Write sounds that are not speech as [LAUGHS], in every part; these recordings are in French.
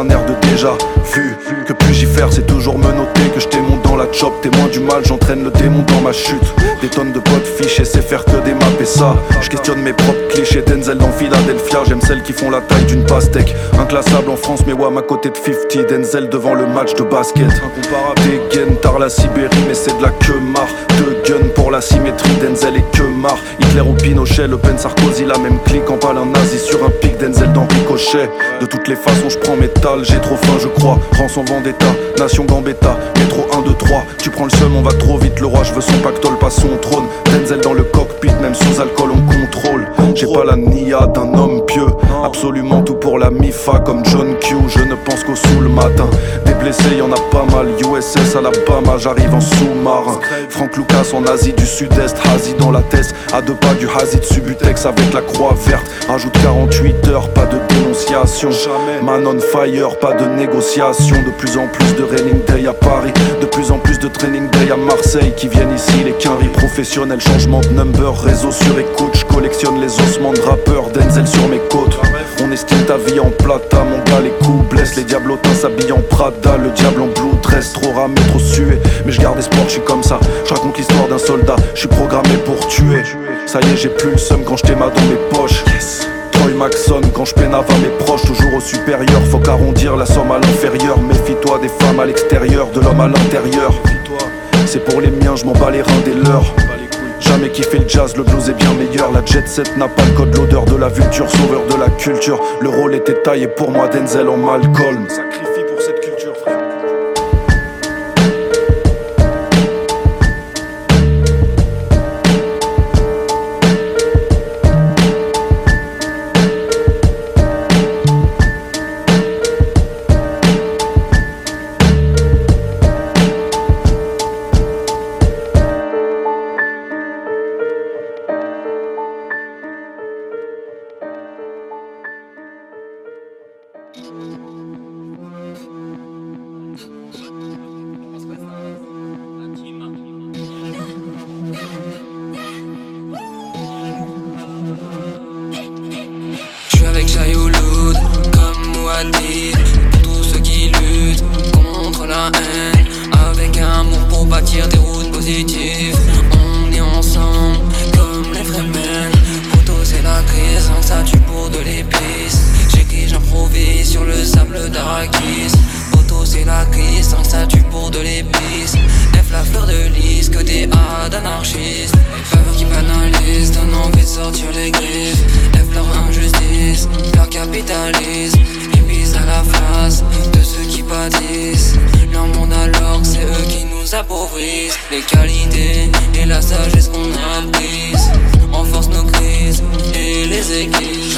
un air de déjà vu. Que puis j'y faire, c'est toujours me noter Que je t'émonte dans la chop, témoin du mal, j'entraîne le démon dans ma chute. Des tonnes de potes fichés, c'est faire que des maps. Et ça Je questionne mes propres clichés, Denzel dans Philadelphia J'aime celles qui font la taille d'une pastèque. Inclassable en France, mais Wam à côté de 50 Denzel devant le match de basket. Incomparable, dégaine tard la Sibérie Mais c'est de la queue marre, de gun pour la symétrie Denzel et que marre, Hitler ou Pinochet Le Pen, Sarkozy, la même clique En parle un nazi sur un pic, Denzel dans Ricochet De toutes les façons, je prends métal, j'ai trop faim, je crois Rançon Vendetta, Nation Gambetta Métro 1, 2, 3, tu prends le seum, on va trop vite. Le roi, je veux son pactole, pas son trône. Denzel dans le cockpit, même sous alcool, on contrôle. J'ai pas la nia d'un homme pieux. Absolument tout pour la MIFA Comme John Q, je ne pense qu'au sous le matin. Des blessés, y en a pas mal. USS Alabama, j'arrive en sous-marin. Frank Lucas en Asie du Sud-Est Hazi dans la tête, à deux pas du Hazi de Subutex Avec la croix verte, rajoute 48 heures Pas de dénonciation, Man on fire, pas de négociation. De plus en plus de raining day à Paris De plus en plus de training day à Marseille Qui viennent ici, les quinries professionnels Changement de number, réseau sur écoute. Je collectionne les ossements de rappeurs Denzel sur mes côtes. On estime ta vie en plata Mon gars, les coups blessent. Les diablotins s'habillent en Prada Le diable en blue dress. Trop ramé, trop sué Mais je garde espoir, je suis comme ça. Je raconte l'histoire d'un soldat Je suis programmé pour tuer. Ça y est, j'ai plus le seum quand je t'ai dans mes poches Troy Maxon quand je peine à mes proches Toujours au supérieur, faut qu'arrondir la somme à l'inférieur. Méfie-toi des femmes à l'extérieur, de l'homme à l'intérieur. C'est pour les miens, je m'en bats les reins des leurs. Jamais kiffé le jazz, le blues est bien meilleur. La jet set n'a pas le code, l'odeur de la vulture Sauveur de la culture, le rôle était taillé pour moi Denzel en Malcolm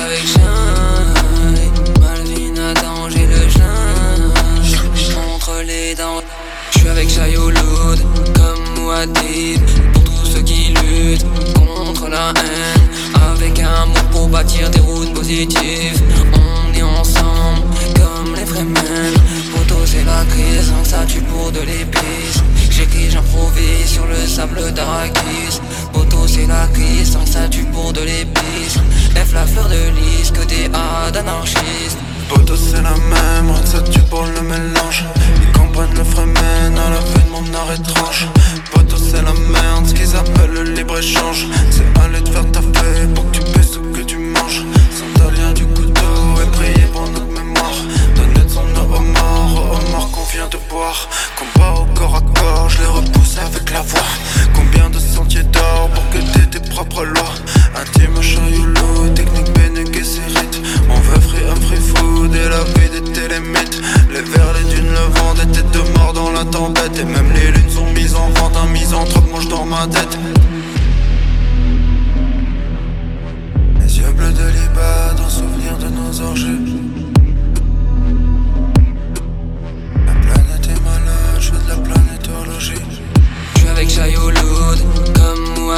Avec Shine, Malvin attend j'ai le chien Entre les dents je suis avec Jayouloud, comme Mouadid Pour tous ceux qui luttent contre la haine Avec amour pour bâtir des routes positives On est ensemble, comme les Fremen. Poto c'est la crise, ça tue pour de l'épice. J'écris, j'improvise sur le sable d'Arakis. Poto c'est la crise, ça tue pour de l'épice. F la fleur de lys, que des A d'anarchistes. Poto c'est la même, ça tue pour le mélange. Ils comprennent le fremen à la fin de mon arrêt tranche. Poto c'est la merde, ce qu'ils appellent le libre-échange. C'est aller te faire ta feuille pour que tu paies ce que tu manges. Sandalien du couteau et prier pour notre mémoire. Donner de son aux morts qu'on vient de boire. Combat au corps à corps, je les repousse avec la voix. Combien de sentiers d'or pour que t'aies tes propres lois. Intime chayoulou, technique Bene Gesserit. On veut free un free food et la vie des télémètres. Les verres, les dunes, le vent, des têtes de mort dans la tempête. Et même les lunes sont mises en vente, un misanthrope mange dans ma tête. Les yeux bleus de Libat, dans souvenir de nos orgies.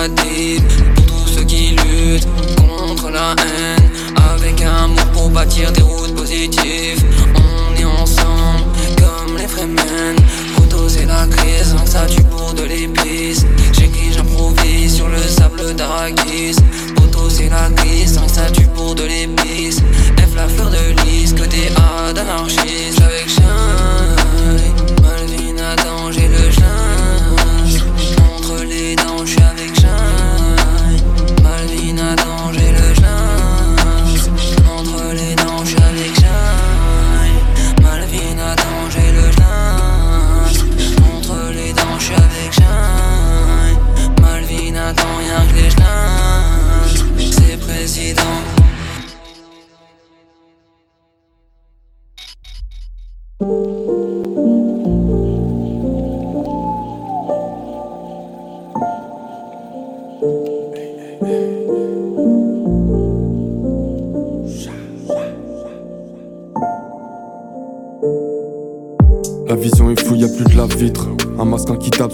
Pour tous ceux qui luttent contre la haine. Avec amour pour bâtir des routes positives. On est ensemble, comme les Fremen Poto c'est la crise, ça tue pour de l'épice. J'écris, j'improvise sur le sable d'Arakis Poto c'est la crise, ça tue pour de l'épice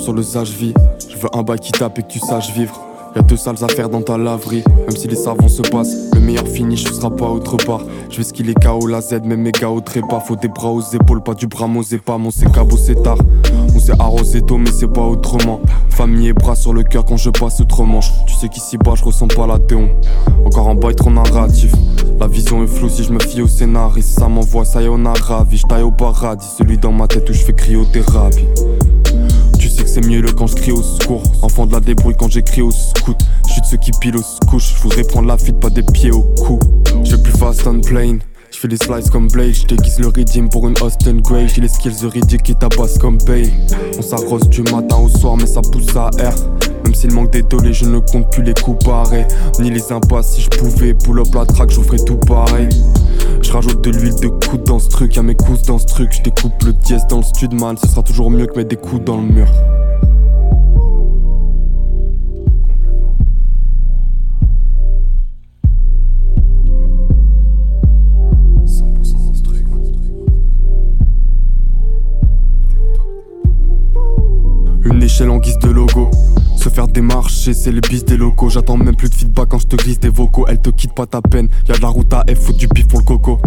sur le sage vie. Je veux un bail qui tape et que tu saches vivre. Y'a deux sales affaires dans ta laverie. Même si les savants se passent, le meilleur finish sera pas autre part. Je vais skiller KO la Z, mais méga au trépas. Faut des bras aux épaules, pas du bras et pas. Mon c'est c'est tard. On s'est arrosé tôt, mais c'est pas autrement. Famille et bras sur le cœur quand je passe outre manche. Tu sais qu'ici bas, je ressens pas la théon. Encore un bail trop narratif. La vision est floue si je me fie au scénariste. Ça m'envoie, ça y est, on a ravi. J'taille au paradis, celui dans ma tête où je fais cryothérapie. C'est mieux le quand je crie au secours. Enfant de la débrouille quand j'écris au scout. Je suis de ceux qui pile au couche. Je voudrais prendre la fuite, pas des pieds au cou. Je vais plus fast on plane. Je fais des slices comme Blade, je déguise le redeem pour une Austin Grey. J'ai les skills ridiques qui tabassent comme Bale. On s'arrose du matin au soir, mais ça pousse à R. Même s'il manque des dolés, je ne compte plus les coups pareils. Ni les impasses, si je pouvais pull up la track, je ferais tout pareil. Je rajoute de l'huile de coude dans ce truc, y'a mes coups dans ce truc. Je découpe le dièse dans le stud, man. Ce sera toujours mieux que mettre des coups dans le mur. Une échelle en guise de logo. Se faire démarcher, c'est les bis des locaux. J'attends même plus de feedback quand je te glisse des vocaux. Elle te quitte pas ta peine. Y'a de la route à F, faut du pif pour le coco.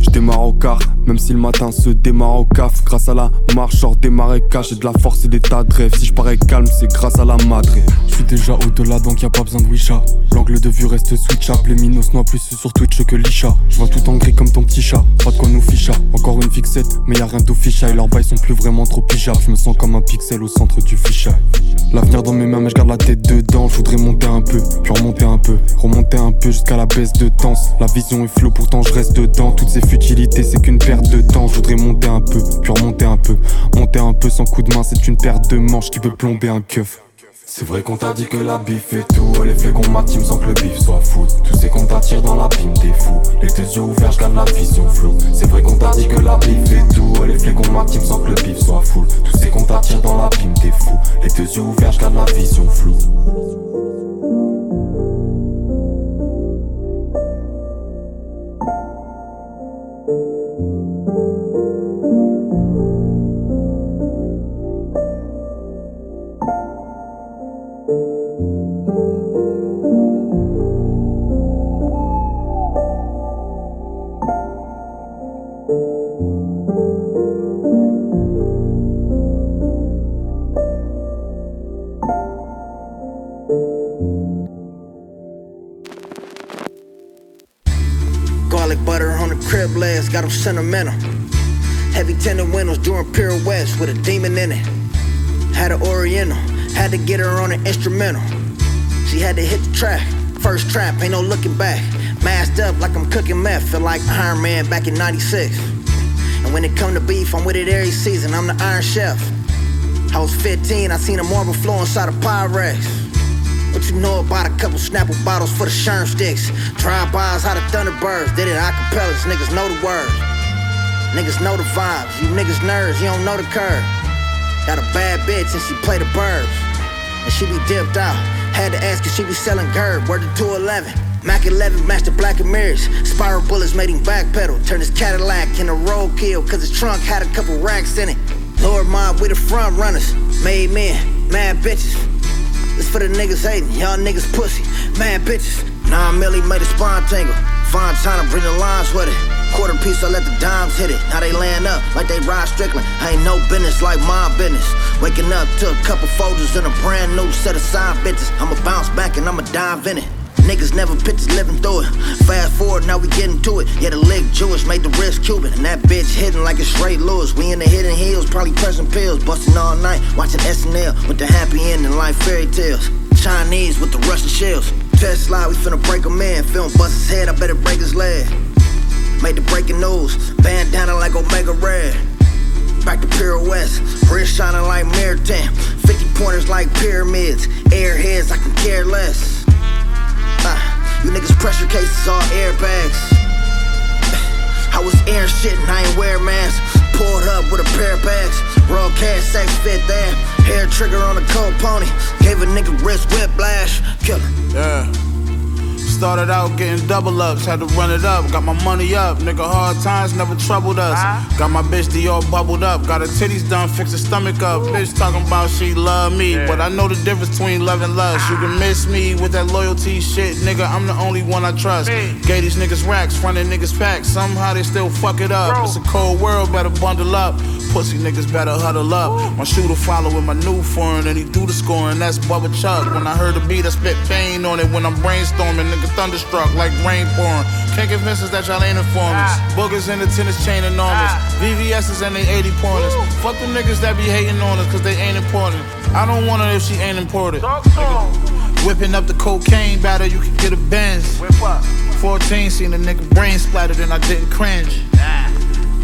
Je démarre au car, même si le matin se démarre au caf. Grâce à la marche hors des marécages, j'ai de la force et des tas de rêves. Si je parais calme, c'est grâce à la madre. Je suis déjà au-delà, donc y a pas besoin de Wisha. L'angle de vue reste switch up. Les minos noient plus sur Twitch que l'Isha. Je vois tout en gris comme ton petit chat. Pas de quoi nous ficha. Encore une fixette, mais y a rien d'official. Et leurs bails sont plus vraiment trop pigeables. Je me sens comme un pixel au centre L'avenir dans mes mains, mais je garde la tête dedans. Je voudrais monter un peu, puis remonter un peu. Remonter un peu jusqu'à la baisse de danse. La vision est floue, pourtant je reste dedans. Toutes ces futilités, c'est qu'une perte de temps. Je voudrais monter un peu, puis remonter un peu. Monter un peu sans coup de main, c'est une perte de manche qui peut plomber un keuf. C'est vrai qu'on t'a dit que la bif est tout. Les flèches qu'on m'attire sans que le bif soit fou. Tout c'est qu'on t'attire dans l'abîme des fous. Les deux yeux ouverts, je la vision floue. C'est vrai qu'on t'a dit que la bif est tout. Les flèches qu'on m'attire sans que le bif soit fou. Tout c'est qu'on t'attire dans l'abîme des fous. Les deux yeux ouverts, je la vision floue sentimental. Heavy tinted windows during pirouettes with a demon in it. Had an Oriental, had to get her on an instrumental. She had to hit the track, first trap, ain't no looking back. Masked up like I'm cooking meth, feel like Iron Man back in 96. And when it come to beef, I'm with it every season, I'm the Iron Chef. I was 15, I seen a marble flow inside a Pyrex. What you know about a couple Snapple bottles for the Sherm sticks? Drive-bys, how the Thunderbirds did it acapellas, niggas know the words. Niggas know the vibes, you niggas nerds, you don't know the curve. Got a bad bitch and she play the birds. And she be dipped out. Had to ask if she be selling Gerb, word to 211. Mac 11 matched the black and mirrors. Spiral bullets made him backpedal. Turned his Cadillac into roadkill, cause his trunk had a couple racks in it. Lord Mob, we the front runners. Made men, mad bitches. This for the niggas hating, y'all niggas pussy. Mad bitches. Nine milli made a spine time to bring the lines with it. Quarter piece, I let the dimes hit it. Now they laying up like they ride Strickland. I ain't no business like my business. Waking up to a couple folders and a brand new set of side bitches. I'ma bounce back and I'ma dive in it. Niggas never pictures living through it. Fast forward, now we getting to it. Yeah, the leg Jewish made the wrist Cuban. And that bitch hitting like it's straight Lewis. We in the hidden hills, probably pressing pills. Busting all night, watching SNL with the happy ending like fairy tales. Chinese with the Russian shells. Test slide, we finna break a man. Film bust his head, I better break his leg. Made the breaking news. Bandana like Omega Red. Back to pirouettes, wrist shining like tint. 50 pointers like pyramids. Airheads, I can care less. Uh, you niggas pressure cases all airbags. [SIGHS] I was air shit and I ain't wear mask. Pulled up with a pair of bags. Raw cash, sex fit there. Hair trigger on a cold pony. Gave a nigga wrist whiplash. Killer. Yeah. Started out getting double ups, had to run it up. Got my money up, nigga. Hard times never troubled us. Got my bitch the all bubbled up. Got her titties done, fix her stomach up. Bitch talking about she love me, but I know the difference between love and lust. You can miss me with that loyalty shit, nigga. I'm the only one I trust. Gave these niggas racks, frontin' niggas packs. Somehow they still fuck it up. It's a cold world, better bundle up. Pussy niggas better huddle up. My shooter follow with my new foreign, and he do the scoring. That's Bubba Chuck. When I heard the beat, I spit pain on it. When I'm brainstorming, nigga thunderstruck like rain pouring. Can't convince us that y'all ain't informers. Boogers in the tennis chain enormous. VVS's and they 80 pointers. Fuck them niggas that be hating on us, cause they ain't important. I don't want her if she ain't important. Whipping up the cocaine batter, you can get a Benz. 14, seen a nigga brain splattered and I didn't cringe.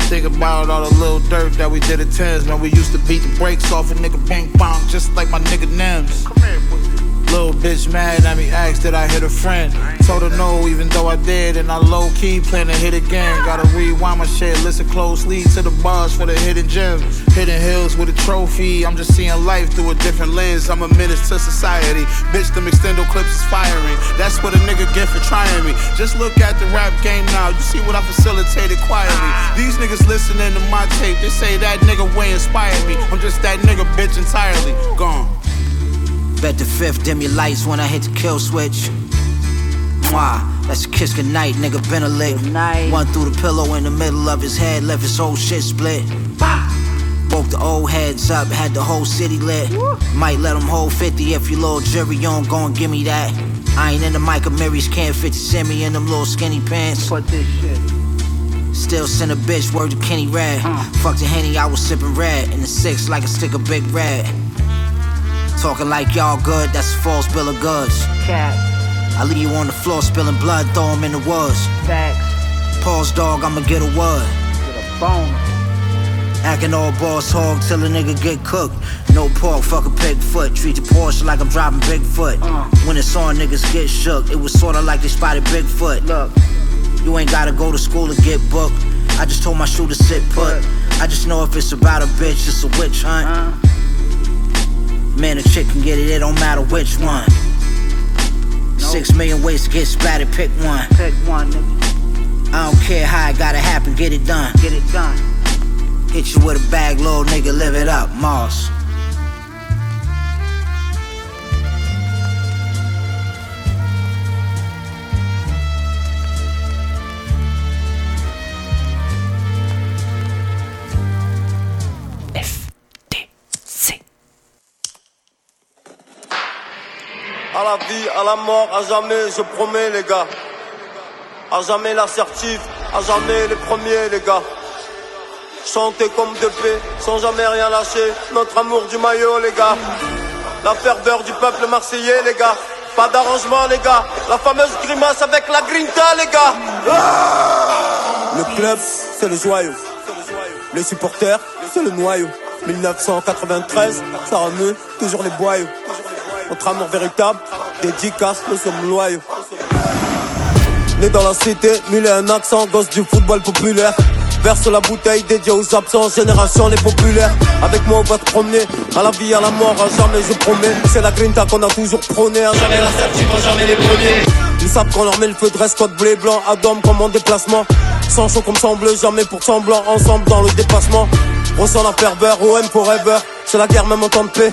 Think about all the little dirt that we did at tens. Man, we used to beat the brakes off a nigga ping pong just like my nigga Nems. Little bitch mad at me, asked did I hit a friend. Told her no, even though I did, and I low key plan to hit again. Gotta rewind my shit, listen closely to the bars for the hidden gems. Hidden hills with a trophy, I'm just seeing life through a different lens. I'm a menace to society. Bitch, them extendo clips is firing. That's what a nigga get for trying me. Just look at the rap game now, you see what I facilitated quietly. These niggas listening to my tape, they say that nigga way inspired me. I'm just that nigga bitch entirely. Gone. Bet the fifth, dim your lights when I hit the kill switch. Mwah, that's a kiss goodnight, nigga been a lick. One through the pillow in the middle of his head, left his whole shit split. Woke the old heads up, had the whole city lit. Might let them hold 50 if you little jury on, go and give me that. I ain't in the Michael Marys, can't fit to send me in them little skinny pants. Put this shit. Still send a bitch word to Kenny Red. Uh. Fuck the Henny, I was sipping red. In the six like a stick of big red. Talking like y'all good, that's a false bill of goods. I leave you on the floor spilling blood, throw him in the woods. Facts. Pause dog, I'ma get a word. Get a bone. Acting all boss hog till a nigga get cooked. No pork, fuck a pig foot. Treat the Porsche like I'm driving Bigfoot. Uh. When it's on, niggas get shook. It was sorta like they spotted Bigfoot. Look, you ain't gotta go to school to get booked. I just told my shooter sit put. I just know if it's about a bitch, it's a witch hunt. Uh. Man, a chick can get it, it don't matter which one. Six million ways to get splattered, pick one. Pick one, nigga. I don't care how it gotta happen, get it done. Get it done. Hit you with a bag, little nigga, live it up, Moss. À la mort, à jamais, je promets les gars. à jamais l'assertif, à jamais les premiers les gars. Chanter comme de paix, sans jamais rien lâcher, notre amour du maillot les gars. La ferveur du peuple marseillais les gars. Pas d'arrangement les gars, la fameuse grimace avec la grinta les gars. Le club, c'est le joyau. Les supporters, c'est le noyau. 1993, ça remue toujours les boyaux. Notre amour véritable, dédicace, nous sommes loyaux. Né dans la cité, mille et un accent, gosse du football populaire. Verse la bouteille dédiée aux absents, génération les populaires. Avec moi on va te promener, à la vie, à la mort, à jamais je promets. C'est la grinta qu'on a toujours prôné, à jamais la certitude, jamais les premiers. Ils savent qu'on leur met le feu de code blé blanc, Adam comme en déplacement. Sans chaud comme semble, jamais pour semblant, ensemble dans le dépassement. Ressent la ferveur, OM forever, c'est la guerre même en temps de paix.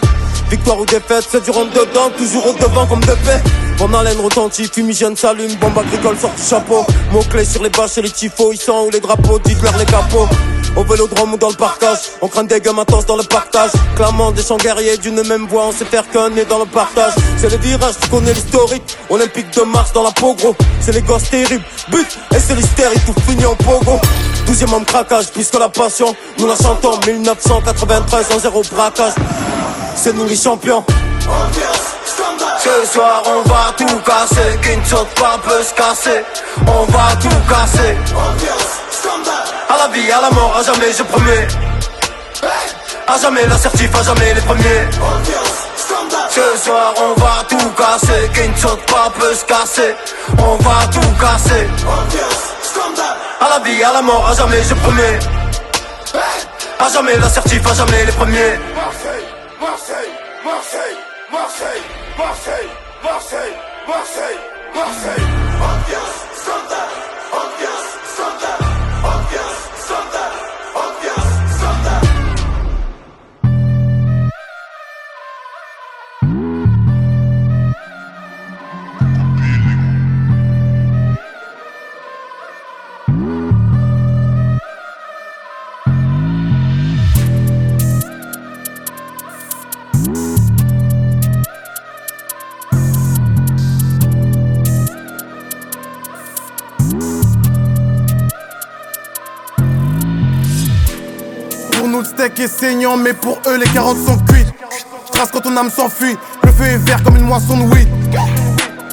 Victoire ou défaite, c'est du rentre dedans, toujours au devant comme de paix. Mon haleine retentit, fumigène s'allume, bombe agricole sort du chapeau. Mots clés sur les bâches et les ils sont où les drapeaux, dites-leur les capots. Au vélodrome ou dans le partage, on craint des gamins dans le partage. Clamant des chants guerriers d'une même voix, on sait faire qu'un nez dans le partage. C'est le virage, tu connais l'historique. Olympique de Mars dans la peau gros. C'est les gosses terribles, but et c'est l'hystérie, tout fini en pogo. Douzième homme craquage, puisque la passion, nous la chantons. 1993 en zéro braquage. C'est nous les champions. Ce soir on va tout casser, qui ne saute pas peut se casser. On va tout casser. À la vie, à la mort, à jamais je promets. À jamais l'assertif, à jamais les premiers. Ce soir on va tout casser, qui ne saute pas peut se casser. On va tout casser. À la vie, à la mort, à jamais je promets. À jamais l'assertif, à jamais les premiers. Marseille, Marseille, Marseille, Marseille. Marseille, Marseille, Marseille, Marseille. Ambiance, scandale, steak est saignant, mais pour eux les carottes sont cuites. Trace quand ton âme s'enfuit, le feu est vert comme une moisson de weed.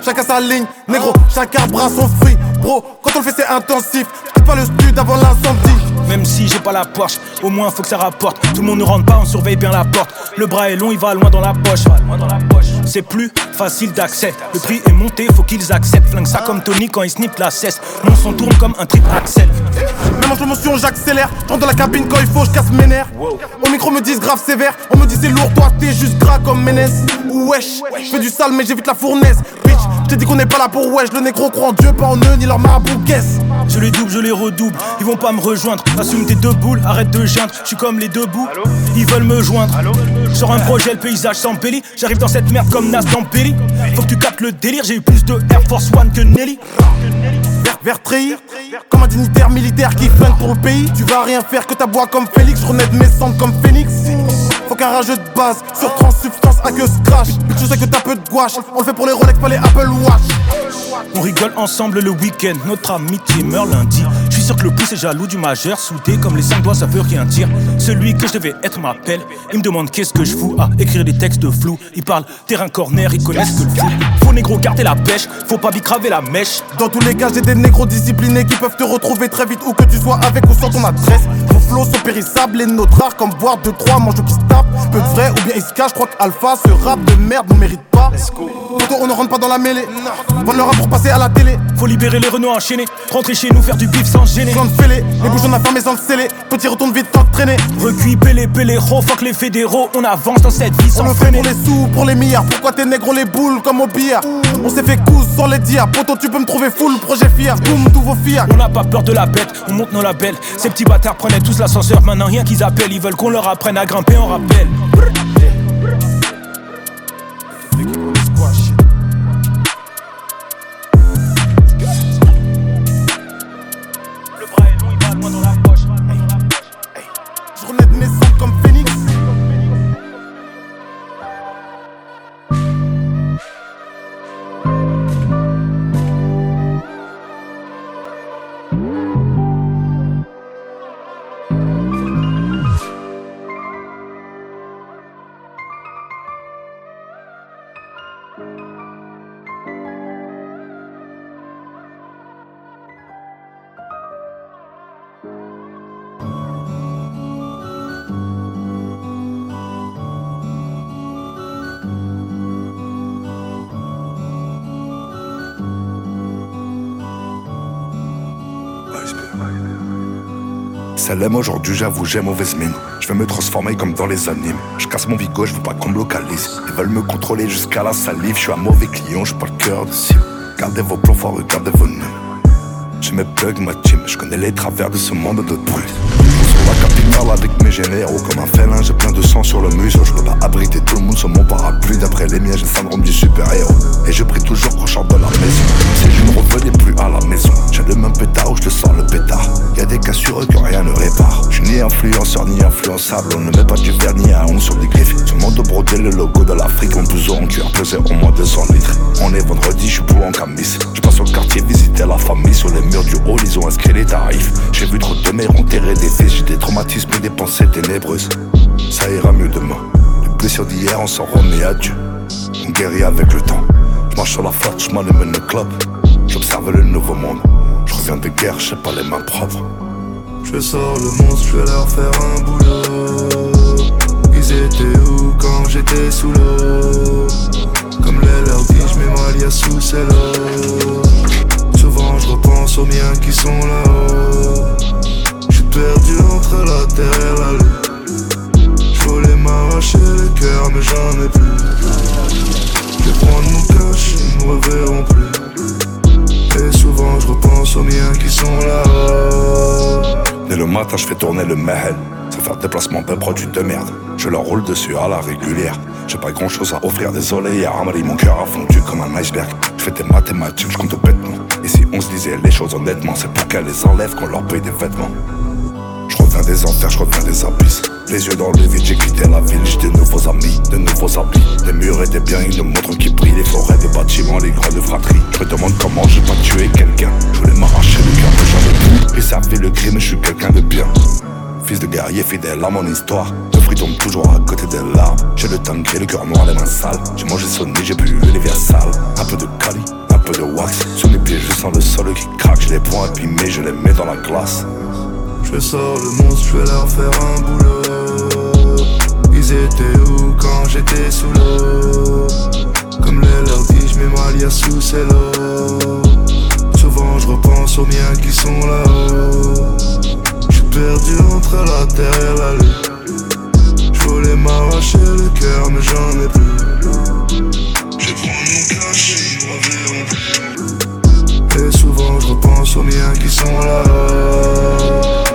Chacun sa ligne, négro, chaque arbre a son fruit. Bro, quand on le fait c'est intensif, je pas le stud avant l'incendie. Même si j'ai pas la Porsche, au moins faut que ça rapporte. Tout le monde ne rentre pas, on surveille bien la porte. Le bras est long, il va loin dans la poche. C'est plus facile d'accès. Le prix est monté, faut qu'ils acceptent. Flingue ça comme Tony quand il snipe la cesse. Mon son tourne comme un trip Axel. Même en slow motion, j'accélère. Rentre dans la cabine quand il faut, je casse mes nerfs. Au micro, me disent grave sévère. On me dit c'est lourd, toi t'es juste gras comme Ménès. Wesh, je fais du sale, mais j'évite la fournaise. Bitch, je t'ai dit qu'on n'est pas là pour wesh. Le négro croit en Dieu, pas en eux, ni leur marabout guess. Je les double, je les redouble. Ils vont pas me rejoindre. Assume tes deux boules, arrête de geindre. Je suis comme les deux bouts. Ils veulent me joindre. Sur un projet, le paysage s'embellit. J'arrive dans cette merde comme Nas dans Pelli. Faut que tu captes le délire. J'ai eu plus de Air Force One que Nelly. Vert, vert trahir, comme un dignitaire militaire qui freine pour le pays. Tu vas rien faire que ta bois comme Félix. Je renais de mes cendres comme Phoenix. Faut qu'un rageux de base sur transsubstance à que scratch. Je sais que t'as peu de gouache. On le fait pour les Rolex, pas les Apple Watch. On rigole ensemble le week-end, notre amitié meurt lundi. Je suis sûr que le pouce est jaloux du majeur, soudé comme les cinq doigts, ça veut rien dire. Celui que je devais être m'appelle, il me demande qu'est-ce que je fous à écrire des textes de flou. Il parle terrain corner, ils connaissent que le foot. Faut négro garder la pêche, faut pas bicraver la mèche. Dans tous les cas, j'ai des négros disciplinés qui peuvent te retrouver très vite où que tu sois avec ou sans ton adresse. Flots sont périssables, les nôtres rares comme boire 2-3 manchots qui se tapent. Peu de vrai ou bien ils se cachent, je crois qu'Alpha, ce rap de merde, ne mérite pas. Poto, on ne rentre pas dans la mêlée. Vendre le rap pour passer à la télé. Faut libérer les Renault enchaînés, rentrer chez nous, faire du bif sans gêner. Sans le fêler, les bouchons affamés sans le sceller. Petit retourne vite, tant de traîner. Recuit, pélé, pélé, ro, fuck les fédéraux, on avance dans cette vie On sans le fait freiner. pour les sous, pour les milliards. Pourquoi t'es négro les boules comme au billard? On s'est fait cousse sans les dire. Poto, tu peux me trouver full, projet fier. Boum, tous vos fiers. On n'a pas peur de la bête, on monte nos labels. Ces petits bâtards prenaient tous l'ascenseur, maintenant rien qu'ils appellent. Ils veulent qu'on leur apprenne à grimper en rappel. Aime aujourd'hui, j'avoue, j'ai mauvaise mine. Je vais me transformer comme dans les animes. Je casse mon bigot, je veux pas qu'on me localise. Ils veulent me contrôler jusqu'à la salive. Je suis un mauvais client, j'ai pas le cœur de cible. Gardez vos plans forts, regardez vos nœuds. J'ai mes plugs, ma team, je connais les travers de ce monde de brut. Sur la capitale avec mes généraux comme un félin, j'ai plein de sang sur le museau. Je peux pas abriter tout le monde sur mon parapluie. D'après les miens, j'ai le syndrome du super-héros. Et je prie toujours chante de la maison. Revenais plus à la maison, j'ai le même pétard où je te sors le pétard. Y a des cassures que rien ne répare. Je ni influenceur ni influençable. On ne met pas du vernis à on sur des griffes. Le monde brodé le logo de l'Afrique. Mon blouson en cuir pesait au moins 200 litres. On est vendredi, je suis pour en camis. Je passe au quartier visiter la famille. Sur les murs du hall, ils ont inscrit les tarifs. J'ai vu trop de mères enterrer des fils. J'ai des traumatismes et des pensées ténébreuses. Ça ira mieux demain. Les blessures d'hier, on s'en remet à Dieu. On guérit avec le temps. Je marche sur la flotte, je m'allume le club. J'observe le nouveau monde. Je reviens de guerre, j'ai pas les mains propres. Je sors le monstre, je vais leur faire un boulot. Ils étaient où quand j'étais sous l'eau? Comme les leur dit, je mets ma liasse sous celle-là. Souvent je repense aux miens qui sont là-haut. Je suis perdu entre la terre et la lune. Je voulais m'arracher le cœur, mais j'en ai plus. Je vais prendre mon cash, ils me reverront plus. Je repense aux miens qui sont là-haut. Dès le matin, je fais tourner le mahel. Sans faire déplacement de produits de merde. Je leur roule dessus à la régulière. J'ai pas grand chose à offrir, désolé. Hier, Amari, mon cœur a fondu comme un iceberg. Je fais des mathématiques, je compte bêtement. Et si on se disait les choses honnêtement, c'est pour qu'elles les enlèvent qu'on leur paye des vêtements. Des enfers, je reviens des abysses. Les yeux dans le vide, j'ai quitté la ville, j'ai de nouveaux amis, de nouveaux habits. Des murs et des biens, une montre qui brille, les forêts, des bâtiments, les grandes fratries. Je me demande comment j'ai pas tué quelqu'un. Je voulais m'arracher le cœur, mais ai plus. Et ça fait le crime, je suis quelqu'un de bien. Fils de guerrier fidèle à mon histoire. Le fruit tombe toujours à côté des larmes. J'ai le et le cœur noir, les mains sales. J'ai mangé sonné, j'ai bu sales. Un peu de cali, un peu de wax. Sous mes pieds, je sens le sol qui craque. Je les prends abîmés, je les mets dans la glace. Je sors le monstre, je vais leur faire un boulot. Ils étaient où quand j'étais sous l'eau? Comme les leur dit, je mets ma sous celle-là. Souvent je repense aux miens qui sont là-haut. Je suis perdu entre la terre et la lune. Je voulais m'arracher le cœur, mais j'en ai plus. Je prends mon reverront plus. Et souvent je repense aux miens qui sont là-haut.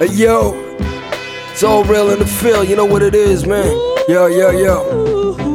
Hey yo, it's all real in the field, you know what it is, man. Yo, yo, yo.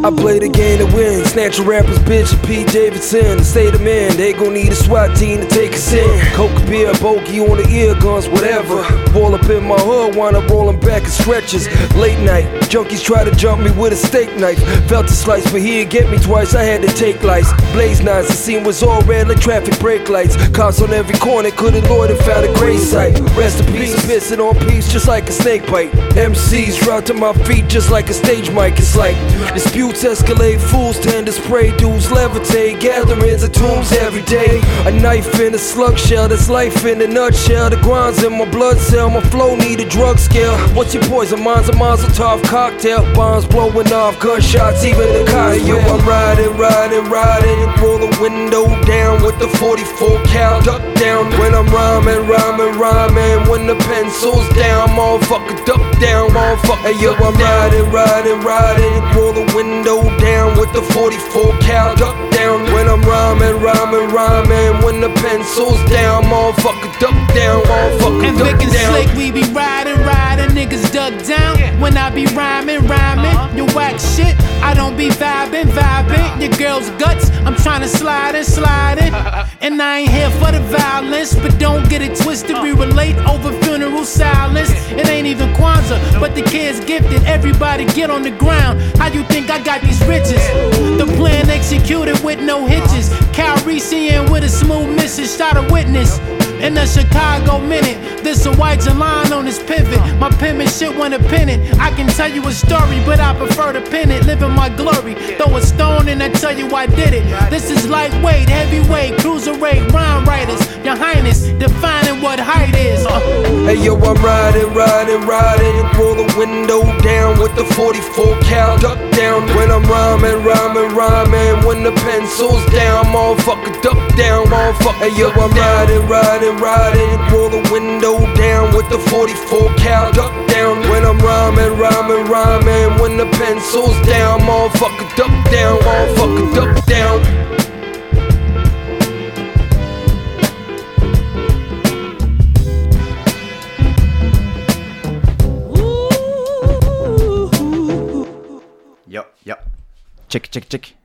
I play the game to win. Snatch a rapper's bitch and Pete Davidson. Stay the man, they gon' need a SWAT team to take us in. Coke, beer, bogey on the ear guns, whatever. Ball up in my hood, wind up rolling back in stretches. Late night, junkies try to jump me with a steak knife. Felt a slice, but he didn't get me twice. I had to take lights. Blaze knives, the scene was all red like traffic brake lights. Cops on every corner, couldn't loiter, found a great sight. Rest in peace, pissing on peace just like a snake bite. MCs route to my feet just like a stage mic. It's like disputes escalate, fools tend to spray, dudes levitate, gatherings of tombs every day. A knife in a slug shell, that's life in a nutshell. The grind's in my blood cell, my flow need a drug scale. What's your poison? Mine's a Mazel Tov cocktail, bombs blowing off, gunshots, even the cops. Yo, I'm riding, riding, riding, roll the window down with the 44 cal, duck down when I'm rhyming, rhyming, rhyming. When the pencil's down, motherfucker, duck down, motherfucker. Hey, yo, I'm riding, riding, riding, roll the window down with the 44 cal, duck when I'm rhyming, rhyming, rhyming. When the pencil's down, motherfucker, duck down, motherfucker, And duck Vic and down. Slick, we be riding, riding, niggas duck down. When I be rhyming, rhyming, uh-huh. you whack shit. I don't be vibing, vibing. Your girl's guts, I'm trying to slide and slide it. [LAUGHS] And I ain't here for the violence, but don't get it twisted. We uh. relate over funeral silence. It ain't even Kwanzaa, but the kids gifted. Everybody get on the ground. How you think I got these riches? The plan executed with no hitches. Reese in with a smooth missus, shot a witness. In the Chicago minute, this a white line on his pivot. My pimpin' shit when a pennant. I can tell you a story, but I prefer to pin it. Living my glory. Throw a stone and I tell you I did it. This is lightweight, heavyweight, cruiserweight, rhyme writers. Your highness, defining what height is. Uh. Hey yo, I'm riding, riding, riding. Roll the window down with the 44 cal. Duck down when I'm rhyming, rhyming, rhyming. When the pencil's down, motherfucker, duck down, motherfucker. Hey yo, I'm riding, riding, riding. Roll the window down with the 44 cal. Duck down when I'm rhyming, rhyming, rhyming. When the pencil's down, motherfucker, duck down, motherfucker, duck down. Yo, yo. Check, check, check.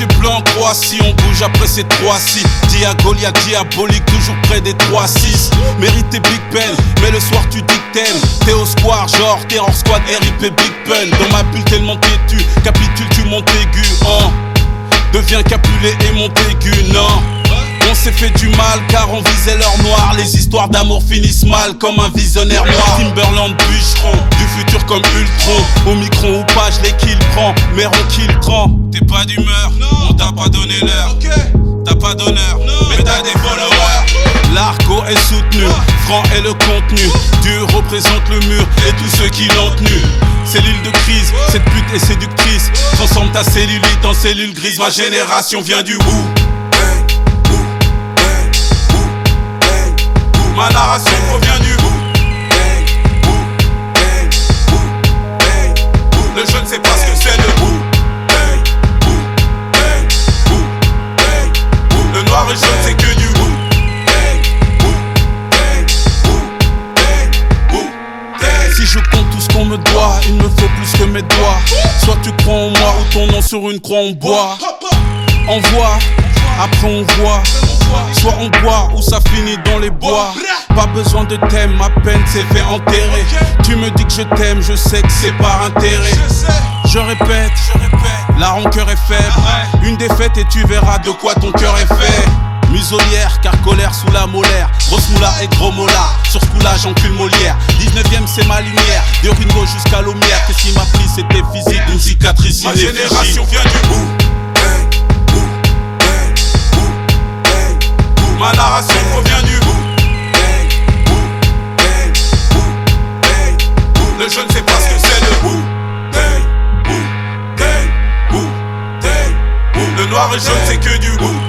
Et blanc Croatie, on bouge après ces trois-ci. Diagolia diabolique, toujours près des 3-6. Mérité Big Ben, mais le soir tu dis t'aimes. T'es au square, genre Terror Squad, RIP Big Pun. Dans ma bulle tellement têtu, capitule tu Montaigu, hein. Deviens Capulet et Montaigu, non. On s'est fait du mal car on visait l'or noir. Les histoires d'amour finissent mal comme un visionnaire noir. Timberland bûcheron, futur comme Ultron. Au micron ou pas, je les kill prend, mais on kill prend. T'es pas d'humeur, on t'a pas donné l'heure. T'as pas d'honneur, mais t'as des followers. L'arco est soutenu, franc est le contenu. Dieu représente le mur et tous ceux qui l'ont tenu. C'est l'île de crise, cette pute est séductrice. Transforme ta cellulite en cellule grise. Ma génération vient du bout. Ma narration provient du Le je ne sais pas ce que c'est le bout. Le noir et jaune c'est que du bout. Si je compte tout ce qu'on me doit, il me faut plus que mes doigts. Soit tu crois en moi ou ton nom sur une croix en bois. Envoie, après on voit. Soit on boit ou ça finit dans les bois. Pas besoin de thème, ma peine s'est fait enterrer. Tu me dis que je t'aime, je sais que c'est par intérêt. Je répète, la rancœur est faible. Une défaite et tu verras de quoi ton cœur est fait. Muselière, car colère sous la molaire. Grosse moula et gros mola. Sur ce coup-là, j'encule Molière. 19ème, c'est ma lumière. De Ringo jusqu'à Lumière. Qu'est-ce qui m'a pris C'était physique, une cicatrice Ma génération vient du bout. Que du bout.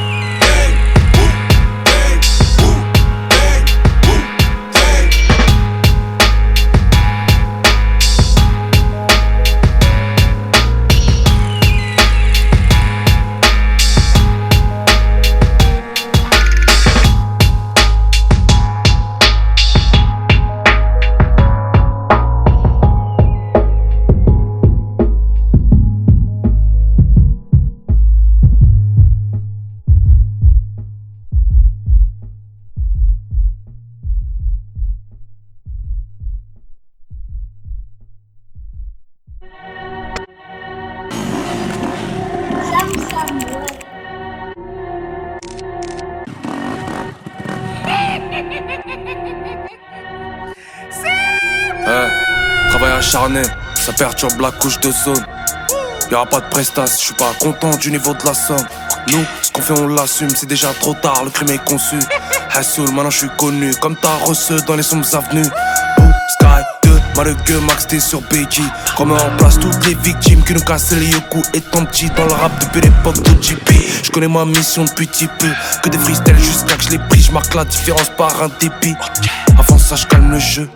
Perturbe la couche de zone. Y'aura pas de prestas, je suis pas content du niveau de la somme. Nous, ce qu'on fait, on l'assume, c'est déjà trop tard, le crime est conçu. Hassoul, maintenant je suis connu, comme t'as reçu dans les sombres avenues. Boo, Sky, 2, Marugue, Max, t'es sur BG. Comme en place toutes les victimes qui nous cassent les yeux étant petit dans le rap depuis l'époque de JP. Je connais ma mission depuis petit peu, que des freestyles jusqu'à que je les pris, je marque la différence par un débit. Ça je calme le jeu.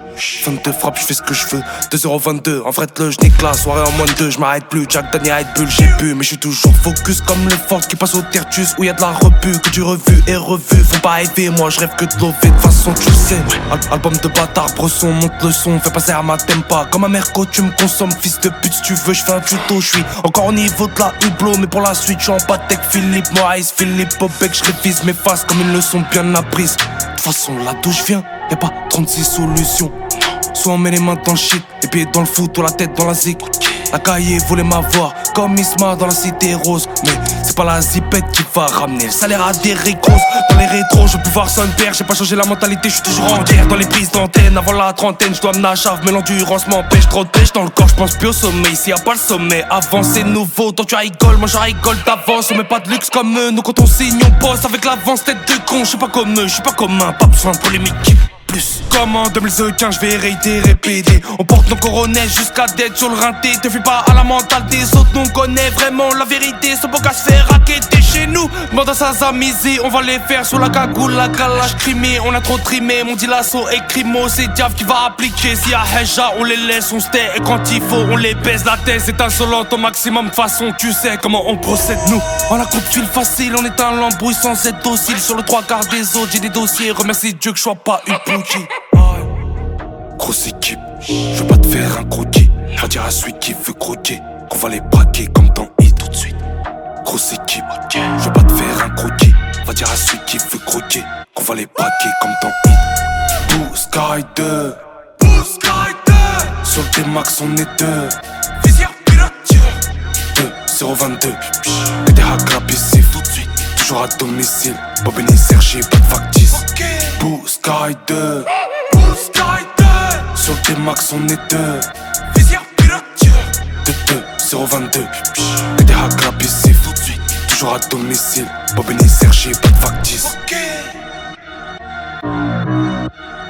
22 frappes, je fais ce que je veux. 2,22€, en vrai le je classe, soirée en moins de 2, je m'arrête plus. Jack Daniel Red Bull, j'ai bu, mais je suis toujours focus comme le fort qui passe au tertus où y a de la rebu, que du revu et revu. Faut pas rêver, moi je rêve que de lever, de façon tu sais. Al- album de bâtard, bresson, monte le son, fais passer à ma tempa. Comme un merco, tu me consommes, fils de pute, si tu veux, je fais un tuto, je suis encore au niveau de la hublot, mais pour la suite, je suis en patek Philippe Moïse, Philippe Bobek, je révise mes faces comme une leçon bien apprise. De toute façon, là d'où je viens, y'a pas 36 solutions. Soit on met les mains dans le shit, les pieds dans le foot ou la tête dans la zik. La cahier voulait m'avoir comme Isma dans la cité rose. Mais c'est pas la zipette qui va ramener le salaire à des ricos. Dans les rétros, je peux voir son père. J'ai pas changé la mentalité, je suis toujours en guerre. Dans les prises d'antenne, avant la trentaine, je dois me. Mais l'endurance m'empêche trop de pêche dans le corps. Je pense plus au sommeil. S'il y a pas le sommet, avant c'est nouveau. Toi tu rigoles, moi je rigole d'avance. On met pas de luxe comme eux. Nous quand on signe, on bosse avec l'avance tête de con. Je suis pas comme eux, je suis pas comme un. Pas besoin de polémique. Plus. Comme en 2015, je vais réitérer PD. On porte nos coronets jusqu'à d'être sur le rinté. Te fais pas à la mentale des autres, nous on connaît vraiment la vérité. Son beau se fait raqueter chez nous. Demande à sa on va les faire sur la cagoule, la calage crimée. On a trop trimé, mon dit l'assaut et crimo. C'est Diable qui va appliquer. Y a Heja, on les laisse, on se tait. Et quand il faut, on les baise. La thèse est insolente au maximum. Façon, tu sais comment on procède, nous. On la coupe tuile facile, on est un lambrouille sans être docile. Sur le trois quarts des autres, j'ai des dossiers. Remercie Dieu que je sois pas une Pookie. Grosse équipe, je veux pas te faire un croquis. Va dire à celui qui veut croquer qu'on va les braquer comme dans Grosse équipe, je veux pas te faire un croquis. Va dire à celui qui veut croquer qu'on va les braquer comme dans Hit. Blue Sky 2, Blue Sky 2. Sur le D-Max on est deux. Visière pilote, 2, 022. Que des hacks rapissifs tout de suite. Toujours à domicile. Bob et Sergi, pas de factice. Blue Sky 2. Blue Sky 2. Sur le D-Max on est deux. Visière pilote, 2, 2, 022. Que des hacks suite. Toujours à domicile. Bob et Sergi, pas de factice. You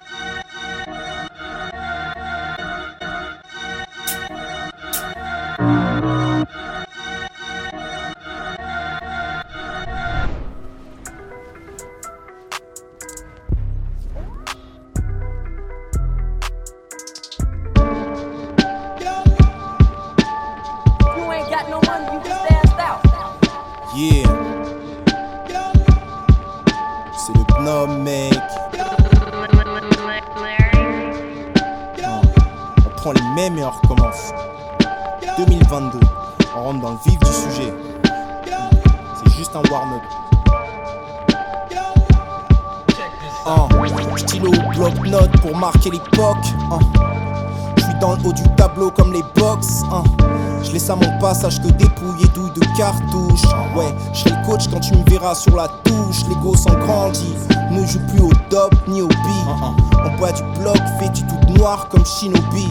sur la touche. L'ego s'engrandit, ne joue plus au dop ni au bi. On boit du bloc, vêtu toute noire comme Shinobi.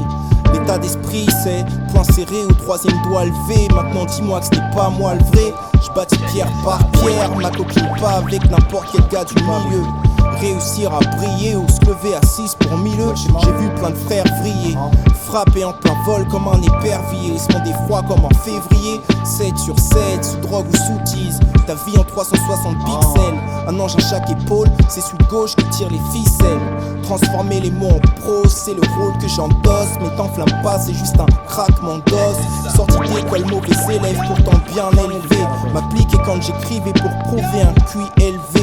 L'état d'esprit, c'est point serré au troisième doigt levé. Maintenant, dis-moi que ce n'est pas moi le vrai. Je bâtis pierre par pierre, ma copine pas avec n'importe quel gars du milieu. Réussir à briller ou se lever à 6 pour mille J'ai vu plein de frères vriller. Frapper en plein vol comme un épervier. Se des froid comme en février. 7 sur 7, sous drogue ou sous tease. Ta vie en 360 pixels. Un ange à chaque épaule, c'est de gauche qui tire les ficelles. Transformer les mots en pro, c'est le rôle que j'endosse. Mais t'enflamme pas, c'est juste un craquement d'os Sorti d'école, mauvais élève, pourtant bien élevé. M'appliquer quand j'écrivais pour prouver un QI élevé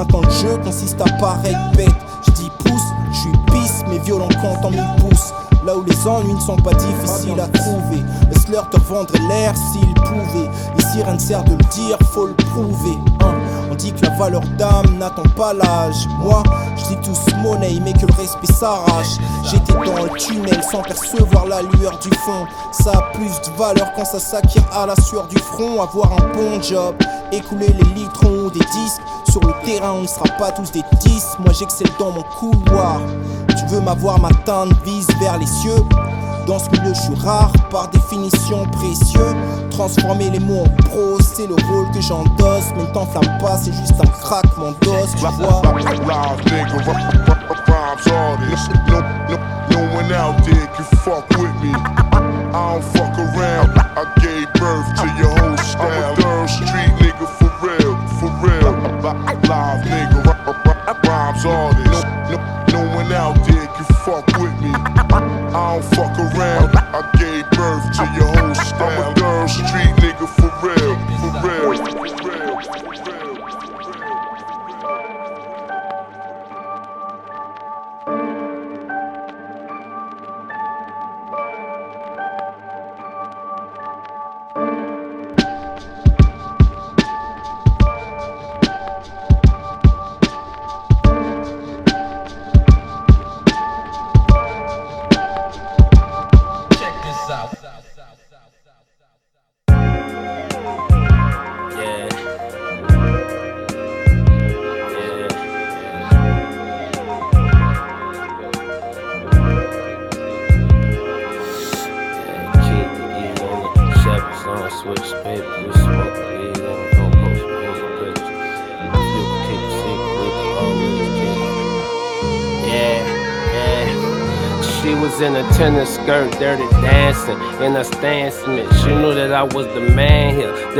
Maintenant le jeu consiste à paraître bête. Je dis pouce, je suis pisse, mais violent compte en mille pouces. Là où les ennuis ne sont pas difficiles à trouver. Laisse-leur te vendre l'air s'ils pouvaient. Ici rien ne sert de le dire, faut le prouver. La valeur d'âme n'attend pas l'âge. Moi, je dis se monnaie, mais que le respect s'arrache. J'étais dans le tunnel sans percevoir la lueur du fond. Ça a plus de valeur quand ça s'acquiert à la sueur du front. Avoir un bon job, écouler les litrons ou des disques. Sur le terrain, on ne sera pas tous des 10. Moi, j'excelle dans mon couloir. Tu veux m'avoir, ma teinte vise vers les cieux. Dans ce milieu, je suis rare, par définition précieux. Transformer les mots en pro, c'est le rôle que j'endosse. Mais ne t'enflamme pas, c'est juste un craquement d'os, tu vois.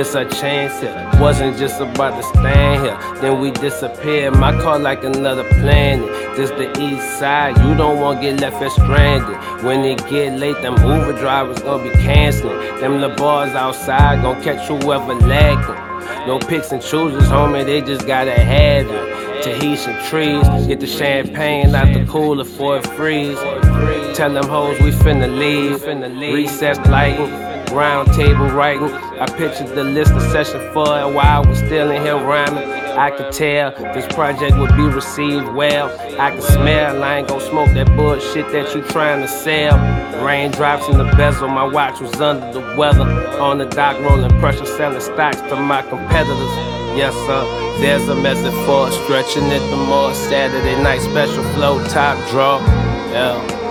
This a chance here. Wasn't just about to stand here. Then we disappeared. My car like another planet. This the east side. You don't want to get left as stranded. When it get late, them Uber drivers gonna be canceling. Them the bars outside gonna catch whoever lagging. No picks and choosers, homie, they just gotta have it. Tahitian trees, get the champagne out the cooler for it freeze. Tell them hoes we finna leave. Recess lighting round table writing. I pictured the list of session for it while I was still in here rhyming. I could tell this project would be received well. I could smell, I ain't gon' smoke that bullshit that you trying to sell. Raindrops in the bezel, my watch was under the weather. On the dock, rolling pressure, selling stocks to my competitors. Yes, sir, there's a method for stretching it the more. Saturday night special flow, top draw. Yeah.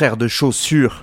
De chaussures.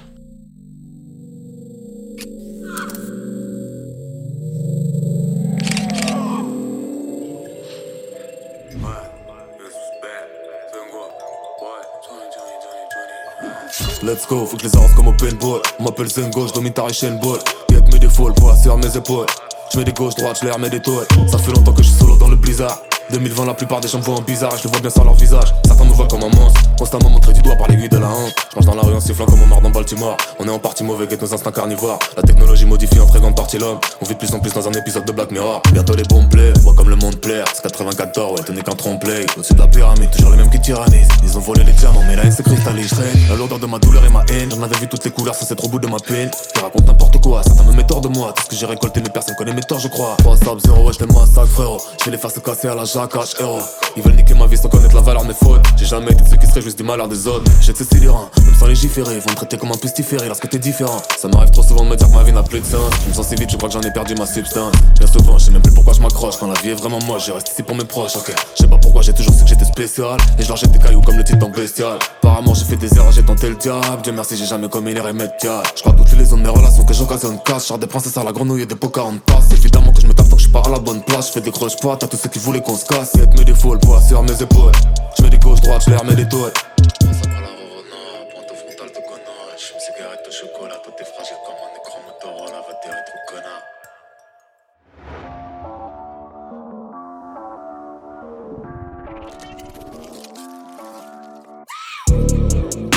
Let's go, faut que les avance comme au paintball. M'appelle Zengo, je domine ta ball. Get mes défauts, le poids sur mes épaules. Je mets des gauches, droites, je les des toiles. Ça fait longtemps que je suis solo dans le blizzard. 2020, la plupart des gens me voient en bizarre et je le vois bien sur leur visage. Certains me voient comme un monstre, constamment montré du doigt par l'aiguille de la honte. Je marche dans la rue en sifflant comme on mort dans Baltimore. On est en partie mauvais, guette nos instincts carnivores. La technologie modifie en très grande partie l'homme. On vit de plus en plus dans un épisode de Black Mirror. Bientôt les bombes plaît, voit comme le monde plaire. C'est 94, ouais, tenez qu'un trompe-play. Au-dessus de la pyramide, toujours les mêmes qui tyrannisent. Ils ont volé les diamants, mais la haine c'est cristallise. La lourdeur de ma douleur et ma haine. J'en avais vu toutes les couleurs, ça c'est trop bout de ma peine. Je raconte n'importe quoi, certains me mettent hors de moi. Tout ce que j'ai récolté, mais personne connaît mes torts, je crois. 3 sub 0, ouais, je frérot. Je les faire se casser à la jacache, héros. Ils veulent niquer ma vie sans connaître la valeur de mes fautes. J'ai jamais été de ceux qui se réjouissent du malheur des autres. J'ai de ces reins, même sans légiférer. Ils vont me traiter comme un pestiféré lorsque t'es différent. Ça m'arrive trop souvent de me dire que ma vie n'a plus de sens. Je me sens si vite, je crois que j'en ai perdu ma substance. Bien souvent, je sais même plus pourquoi je m'accroche. Quand la vie est vraiment moche, j'ai resté ici pour mes proches. Ok, je sais pas pourquoi j'ai toujours su que j'étais spécial. Et je leur jette des cailloux comme le titre dans bestial. Apparemment, j'ai fait des erreurs, j'ai tenté le diable. Dieu merci, j'ai jamais commis les remédiales. Je crois toutes les zones de mes relations que j'occasionne casse. Genre des princesses à la grenouille et des pokas en passe. Évidemment que je me tape je suis pas à la bonne place. Je fais des croches pas à tous ceux qui voulaient qu'on se casse. Mes défauts, le poids sur mes épaules. Je des gauches droites, je remets des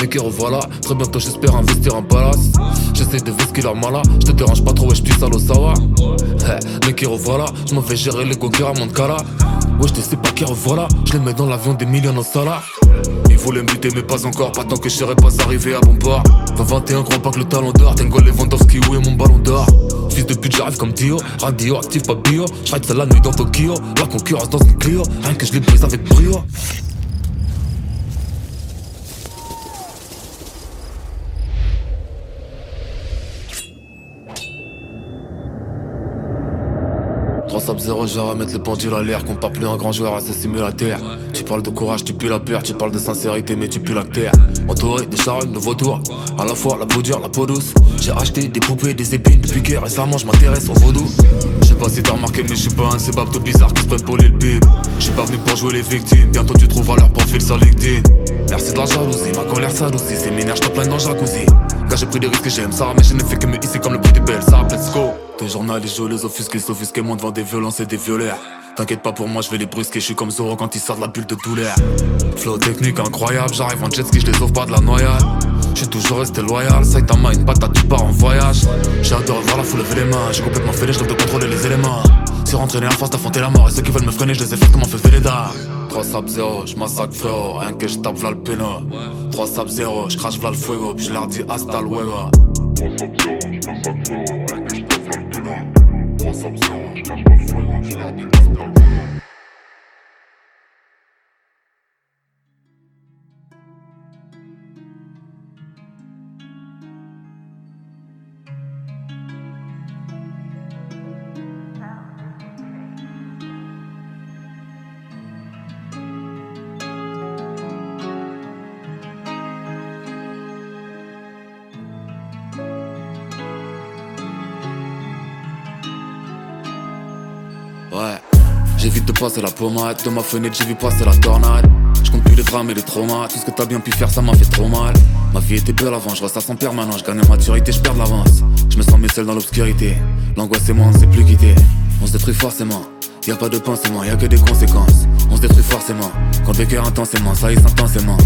toiles. qui revoilà. Très bientôt, j'espère investir en palace. J'essaie de vesquer leur mala. Je te dérange pas trop, ouais, j'pue sale au sawa. mais qui revoilà, je m'en vais gérer les à mon cala. Ouais, je sais pas qui revoilà. Je les mets dans l'avion des millions au salaire. Ils voulaient me buter, mais pas encore. Pas tant que je serais pas arrivé à bon port. 21, crois pas que le talent d'or. Tengo Lewandowski, où est mon ballon d'or? Fils de pute, j'arrive comme Dio. Radio, actif, pas bio. J'ride ça la nuit dans Tokyo. La concurrence dans une Clio. Rien que je les brise avec brio. 0 j'ai à mettre le pendule à l'air pas plus un grand joueur à ce simulateur Tu parles de courage, tu pues la peur Tu parles de sincérité mais tu pues la terre. Entouré des charognes de vautours À la fois la peau dure, la peau douce. J'ai acheté des poupées, des épines Depuis que récemment je m'intéresse au vaudou Je sais pas si t'as remarqué mais je suis pas un cébab tout bizarre qui se prête pour les Je pas venu pour jouer les victimes. Bientôt tu trouveras leur profil sur LinkedIn. Merci de la jalousie, ma colère s'adoucit. C'est mineur, je plein dans jacuzzi. Car j'ai pris des risques j'aime ça Mais je n'ai fait que me hisser comme le prix des belles. Ça, let's go Tes journalistes jouent les offusqués, s'offusquent moi devant des violences et des violeurs. T'inquiète pas pour moi, je vais les brusquer, je suis comme Zoro quand il sort de la bulle de douleur. Flow technique incroyable, j'arrive en jet ski, je les sauve pas de la noyade. J'suis toujours resté loyal, Saitama une patate, tu pars en voyage? De revoir la foule lever les mains, j'ai complètement les je de contrôler les éléments. partir entraîner à force d'affronter la mort. Et ceux qui veulent me freiner, je les fait comme un feu Véleda. 3 sap 0, je massacre frérot, rien que je tape v'là le péno. 3 sap 0, je crache v'là le fuego, puis je leur dis hasta luego. 3 sap 0, je massacre frérot, 3 sap 0, je crache v'là le je passer la pommade. De ma fenêtre, j'ai vu passer la tornade. Je compte plus les drames et les traumas. Tout ce que t'as bien pu faire, ça m'a fait trop mal. Ma vie était belle avant, je reste en permanent. Je gagne en maturité, je perds l'avance. Je me sens mieux seul dans l'obscurité. L'angoisse et moi, on ne sait plus quitter. On se détruit forcément. Y a pas de pensement, y a que des conséquences. On se détruit forcément. Quand des cœurs intensément, ça y est intensément.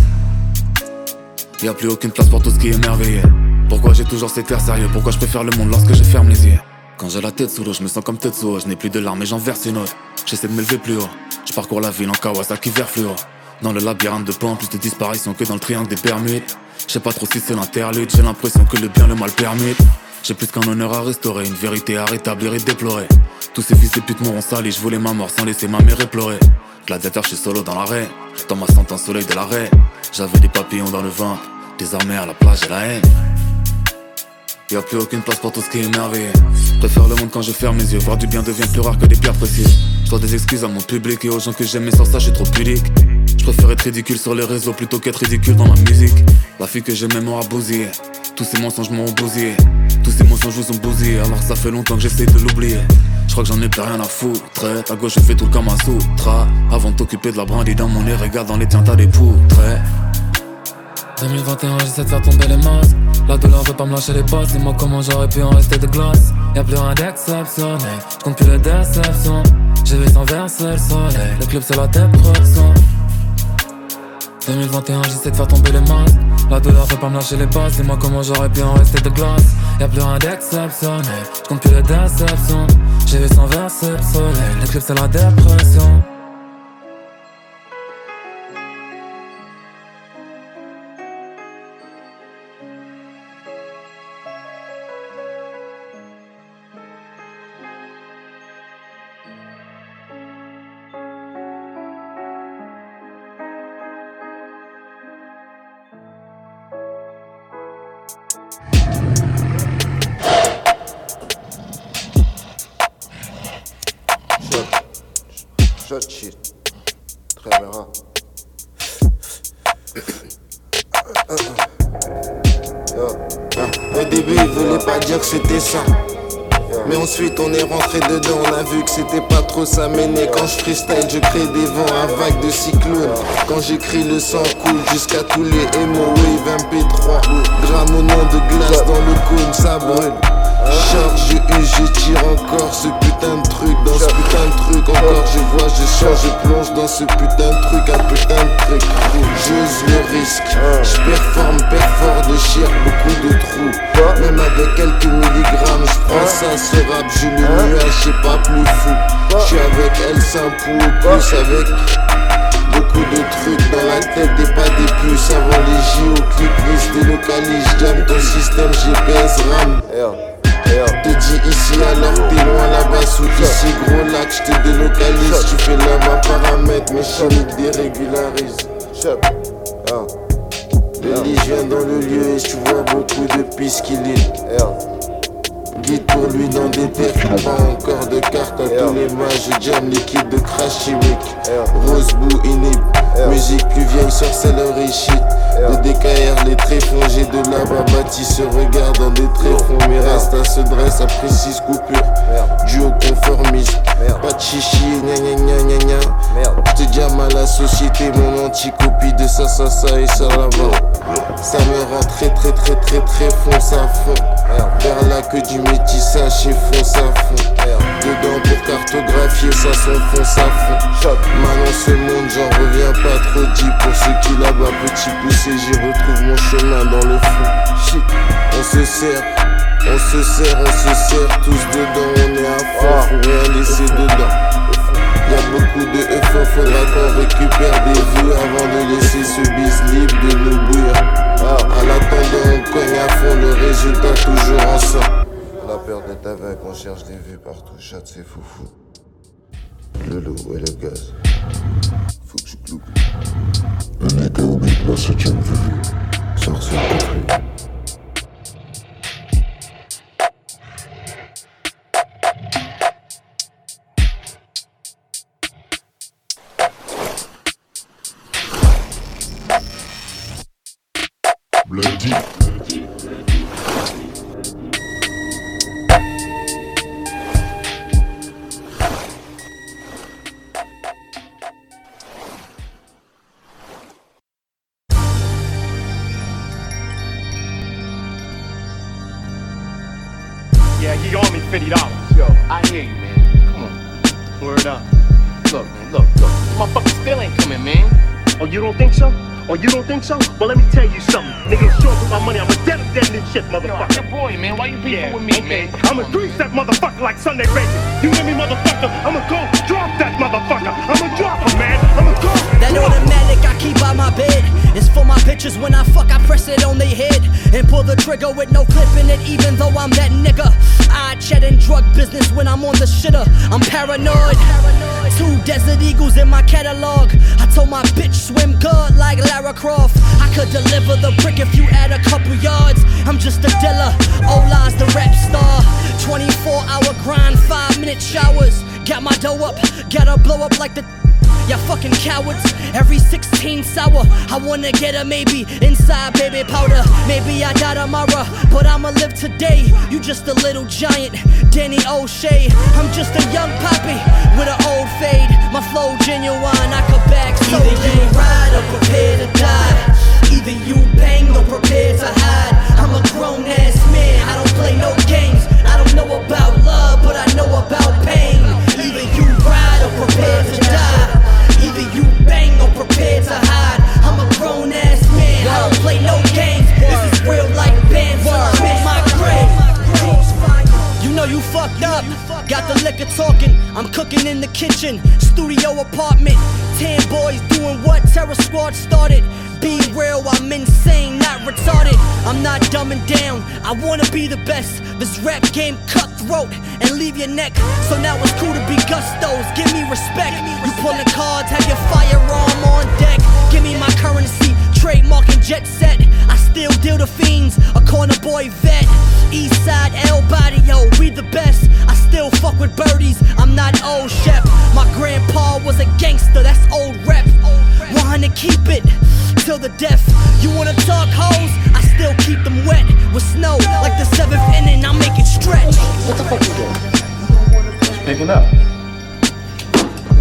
Y a plus aucune place pour tout ce qui est merveilleux. Pourquoi j'ai toujours cet air sérieux Pourquoi je préfère le monde lorsque je ferme les yeux? Quand j'ai la tête sous l'eau, je me sens comme Tetsuo. Je n'ai plus de larmes et j'en verse une autre. J'essaie de m'élever plus haut. Je parcours la ville en Kawasaki vert fluo. Dans le labyrinthe de pans, plus de disparitions que dans le triangle des Bermudes. Je pas trop si c'est l'interlude, j'ai l'impression que le bien le mal permet. J'ai plus qu'un honneur à restaurer, une vérité à rétablir et déplorer. Tous ces fils de pute m'auront sali, je voulais ma mort sans laisser ma mère pleurer. Gladiateur, je suis solo dans l'arrêt. Dans ma sentence soleil de l'arrêt. J'avais des papillons dans le ventre. Désormais à la plage, j'ai la haine. Y'a plus aucune place pour tout ce qui est merveilleux. Préfère le monde quand je ferme mes yeux. Voir du bien devient plus rare que des pierres précieuses. Je dois des excuses à mon public et aux gens que j'aime, sans ça, je suis trop pudique. Je préfère être ridicule sur les réseaux plutôt qu'être ridicule dans ma musique. La fille que j'aimais m'aura bousillé. Tous ces mensonges m'ont bousillé. Tous ces mensonges vous ont bousillé. Alors ça fait longtemps que j'essaie de l'oublier. Je crois que j'en ai plus rien à foutre. À gauche, je fais tout le Kama Sutra. Avant de t'occuper de la brindille dans mon nez, regarde dans les tiens, t'as des poutres. 2021, j'essaie de faire tomber les masques. La douleur veut pas me lâcher les passes. Dis-moi comment j'aurais pu en rester de glace. Y'a plus rien d'exceptionnel. J'compte plus les déceptions. J'ai vu sans verser le soleil. Le club, c'est la dépression. 2021, j'essaie de faire tomber les masques. La douleur veut pas me lâcher les passes. Dis-moi comment j'aurais pu en rester de glace. Y'a plus rien d'exceptionnel. J'compte plus les déceptions. J'ai vu sans verser le soleil. Le club, c'est la dépression. Quand je freestyle je crée des vents, un vague de cyclones. Quand j'écris le sang coule jusqu'à tous les émo Wave MP3 Gramme au nom de glace dans le cône, ça brûle Charge, je use, je tire encore ce putain de truc. Dans ce putain de truc encore je vois, je change, je plonge dans ce putain de truc. Un putain de truc J'ose le risque. Je performe, perfort de chier beaucoup de trous. Même avec quelques milligrammes je prends ça, ce rap je le nuage, c'est pas plus fou. J'suis avec elle, simple ou plus avec Beaucoup de trucs dans la tête et pas des puces. Avant les JO, clip list, délocalise Jam ton système GPS RAM te dis ici alors t'es loin là-bas sous ici. Gros lac je te délocalise. Tu fais là ma paramètre mes chimiques dérégularisent Le lit vient dans le lieu et tu vois beaucoup de pistes qu'il pour lui dans des terres Pas encore de cartes à tous les mages. Jam liquide de crash chimique. Rose Boo inhib Musique plus vieille sorcellerie shit. De DKR les tréfonds J'ai de là-bas bâti se regarde dans des tréfonds. Mais reste se dresse après six coupures Duo conformiste. Pas de chichi gna gna gna gna gna. J'te diame à la société Mon anti-copie de ça ça ça et ça là-bas Ça me rend très très très très très fonce à fond. Vers là que du métissage et fonce à fond. Dedans pour cartographier ça s'enfonce à fond. Maintenant ce monde j'en reviens pas trop dit. Pour ceux qui là-bas petit poussé J'y retrouve mon chemin dans le fond. Shit, on se sert On se serre, on se serre tous dedans, on est à fond, faut rien laisser dedans. Y'a beaucoup de effets, faudra qu'on récupère des vues avant de laisser ce bis libre de nous bouillir. Ah, en attendant, on cogne à fond, le résultat toujours en sang. Peur d'être avec, on cherche des vues partout, chatte c'est foufou. Le loup et le gaz. Faut que je cloupe. Un au beat, la septième vue. Sorcière compris. Croft. I could deliver the brick if you add a couple yards. I'm just a dealer. Ola's the rap star. 24 hour grind, 5 minute showers. Got my dough up, gotta blow up like the Ya fucking cowards, every 16 sour. I wanna get a maybe inside baby powder. Maybe I die tomorrow, but I'ma live today. You just a little giant, Danny O'Shea. I'm just a young poppy with an old fade. My flow genuine, I could back so Either you ride or prepare to die. Either you bang or prepare to hide. I'm a grown ass man, I don't play no games. I don't know about love, but I know about pain. Either you ride or prepare to die. Either you bang or prepare to hide. I'm a grown ass man, I don't play no games. This is real life bands, in my grave. You know you fucked up. Got the liquor talking. I'm cooking in the kitchen. Studio apartment. Ten boys doing what Terror Squad started. Be real, I'm insane, not retarded. I'm not dumbing down. I wanna be the best. This rap game cutthroat and leave your neck. So now it's cool to be gustos. Give me respect. You pulling cards, have your firearm on deck. Give me my currency, trademark and jet set. I still deal the fiends, a corner boy vet. Eastside El Barrio, we the best. I still fuck with birdies, I'm not old chef. My grandpa was a gangster, that's old rep. 100 keep it till the death. You wanna talk hoes? I still keep them wet with snow like the seventh inning. I make it stretch. What the fuck you doing? Picking up.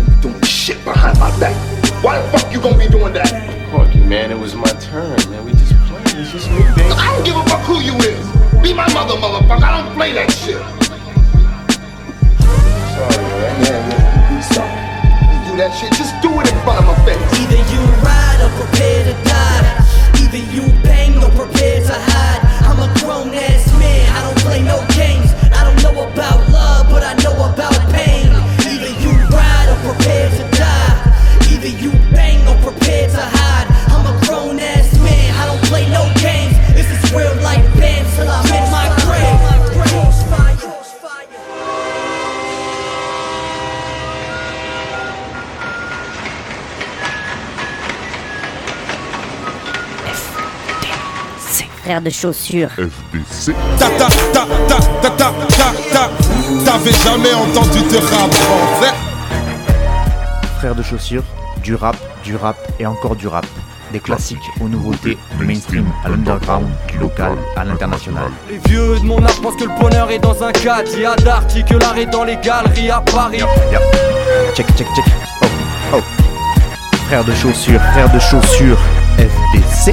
Be doing shit behind my back. Why the fuck you gonna be doing that? Corky, man, it was my turn, man. We just playing. It's just me, baby. I don't give a fuck who you is. Be my mother, motherfucker. I don't play that shit. Sorry, man. Yeah, yeah. That shit, just do it in front of my face. Either you ride or prepare to die. Either you bang or prepare to hide. I'm a grown ass Frère de chaussures. FDC. Ta ta ta ta ta ta ta ta T'avais jamais entendu de rap en fait Frères de chaussures, du rap, du rap et encore du rap. Des classiques aux nouveautés, du mainstream à l'underground, du local à l'international. Les vieux de mon âge pensent que le bonheur est dans un cadre. Il y a d'articles est dans les galeries à Paris. Check, check, check. Oh, oh. Frères de chaussures, frères de chaussures, FDC.